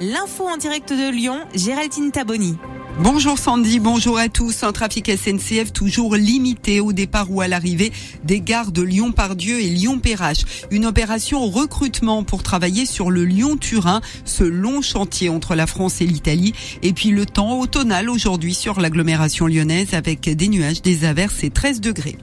L'info en direct de Lyon, Géraldine Taboni. Bonjour Sandy, bonjour à tous. Un trafic SNCF toujours limité au départ ou à l'arrivée des gares de Lyon-Pardieu et Lyon-Perrache. Une opération recrutement pour travailler sur le Lyon-Turin, ce long chantier entre la France et l'Italie. Et puis le temps automnal aujourd'hui sur l'agglomération lyonnaise avec des nuages, des averses et 13 degrés.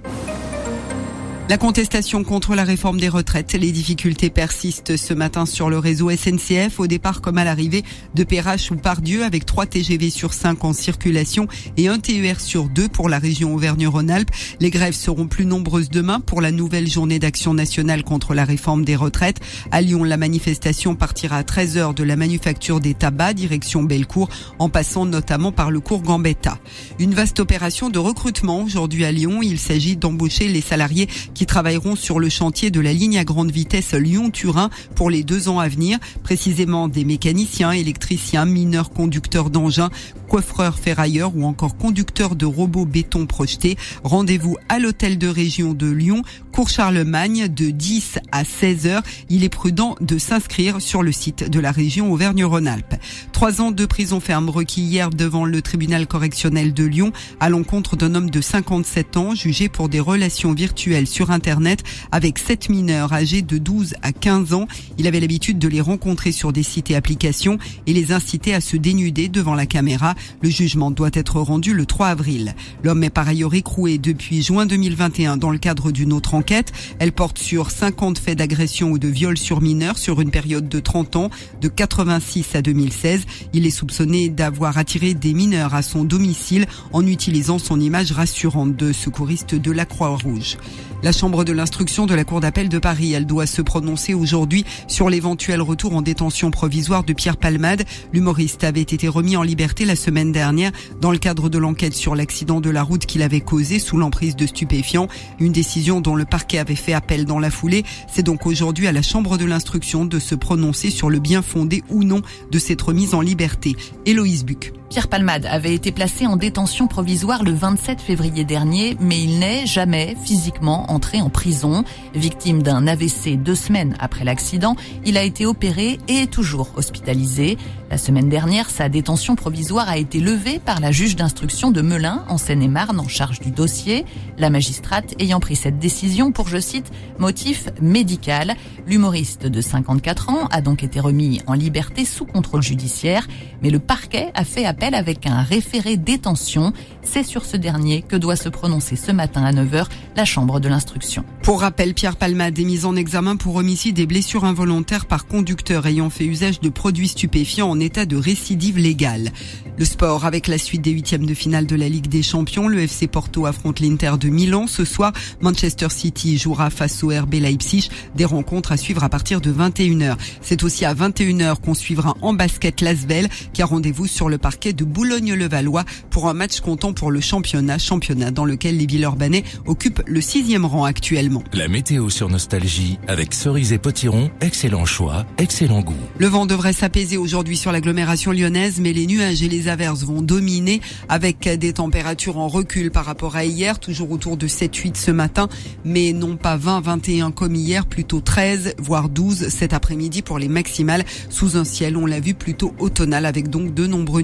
La contestation contre la réforme des retraites, les difficultés persistent ce matin sur le réseau SNCF au départ comme à l'arrivée de Perrache ou Pardieu avec 3 TGV sur 5 en circulation et un TER sur 2 pour la région Auvergne-Rhône-Alpes. Les grèves seront plus nombreuses demain pour la nouvelle journée d'action nationale contre la réforme des retraites. À Lyon, la manifestation partira à 13h de la manufacture des tabacs direction Bellecour en passant notamment par le cours Gambetta. Une vaste opération de recrutement aujourd'hui à Lyon. Il s'agit d'embaucher les salariés qui travailleront sur le chantier de la ligne à grande vitesse Lyon-Turin pour les deux ans à venir, précisément des mécaniciens, électriciens, mineurs conducteurs d'engins, coiffreurs ferrailleurs ou encore conducteurs de robots béton projetés. Rendez-vous à l'hôtel de région de Lyon, cours Charlemagne de 10 à 16 heures. Il est prudent de s'inscrire sur le site de la région Auvergne-Rhône-Alpes. Trois ans de prison ferme requis hier devant le tribunal correctionnel de Lyon à l'encontre d'un homme de 57 ans jugé pour des relations virtuelles sur Internet avec sept mineurs âgés de 12 à 15 ans. Il avait l'habitude de les rencontrer sur des sites et applications et les inciter à se dénuder devant la caméra. Le jugement doit être rendu le 3 avril. L'homme est par ailleurs écroué depuis juin 2021 dans le cadre d'une autre enquête. Elle porte sur 50 faits d'agression ou de viol sur mineurs sur une période de 30 ans, de 86 à 2016. Il est soupçonné d'avoir attiré des mineurs à son domicile en utilisant son image rassurante de secouriste de la Croix-Rouge. La Chambre de l'instruction de la Cour d'appel de Paris, elle doit se prononcer aujourd'hui sur l'éventuel retour en détention provisoire de Pierre Palmade. L'humoriste avait été remis en liberté la semaine dernière dans le cadre de l'enquête sur l'accident de la route qu'il avait causé sous l'emprise de stupéfiants. Une décision dont le parquet avait fait appel dans la foulée. C'est donc aujourd'hui à la Chambre de l'instruction de se prononcer sur le bien fondé ou non de cette remise en liberté. Héloïse Buc. Pierre Palmade avait été placé en détention provisoire le 27 février dernier, mais il n'est jamais physiquement entré en prison. Victime d'un AVC deux semaines après l'accident, il a été opéré et est toujours hospitalisé. La semaine dernière, sa détention provisoire a été levée par la juge d'instruction de Melun, en Seine-et-Marne, en charge du dossier. La magistrate ayant pris cette décision pour, je cite, motif médical. L'humoriste de 54 ans a donc été remis en liberté sous contrôle judiciaire, mais le parquet a fait appel avec un référé détention. C'est sur ce dernier que doit se prononcer ce matin à 9h la Chambre de l'instruction. Pour rappel, Pierre Palmade est mis en examen pour homicide et blessures involontaires par conducteur ayant fait usage de produits stupéfiants en état de récidive légale. Le sport avec la suite des huitièmes de finale de la Ligue des Champions. Le FC Porto affronte l'Inter de Milan. Ce soir, Manchester City jouera face au RB Leipzig. Des rencontres à suivre à partir de 21h. C'est aussi à 21h qu'on suivra en basket Lasvel qui a rendez-vous sur le parquet de Boulogne-le-Valois pour un match comptant pour le championnat, championnat dans lequel les Villeurbanais occupent le sixième rang actuellement. La météo sur Nostalgie avec cerise et potiron, excellent choix, excellent goût. Le vent devrait s'apaiser aujourd'hui sur l'agglomération lyonnaise, mais les nuages et les averses vont dominer avec des températures en recul par rapport à hier, toujours autour de 7-8 ce matin, mais non pas 20-21 comme hier, plutôt 13 voire 12 cet après-midi pour les maximales sous un ciel, on l'a vu plutôt automnal avec donc de nombreux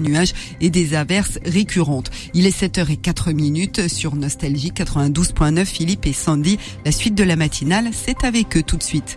et des averses récurrentes. Il est 7h04 minutes sur Nostalgie 92.9 Philippe et Sandy. La suite de la matinale, c'est avec eux tout de suite.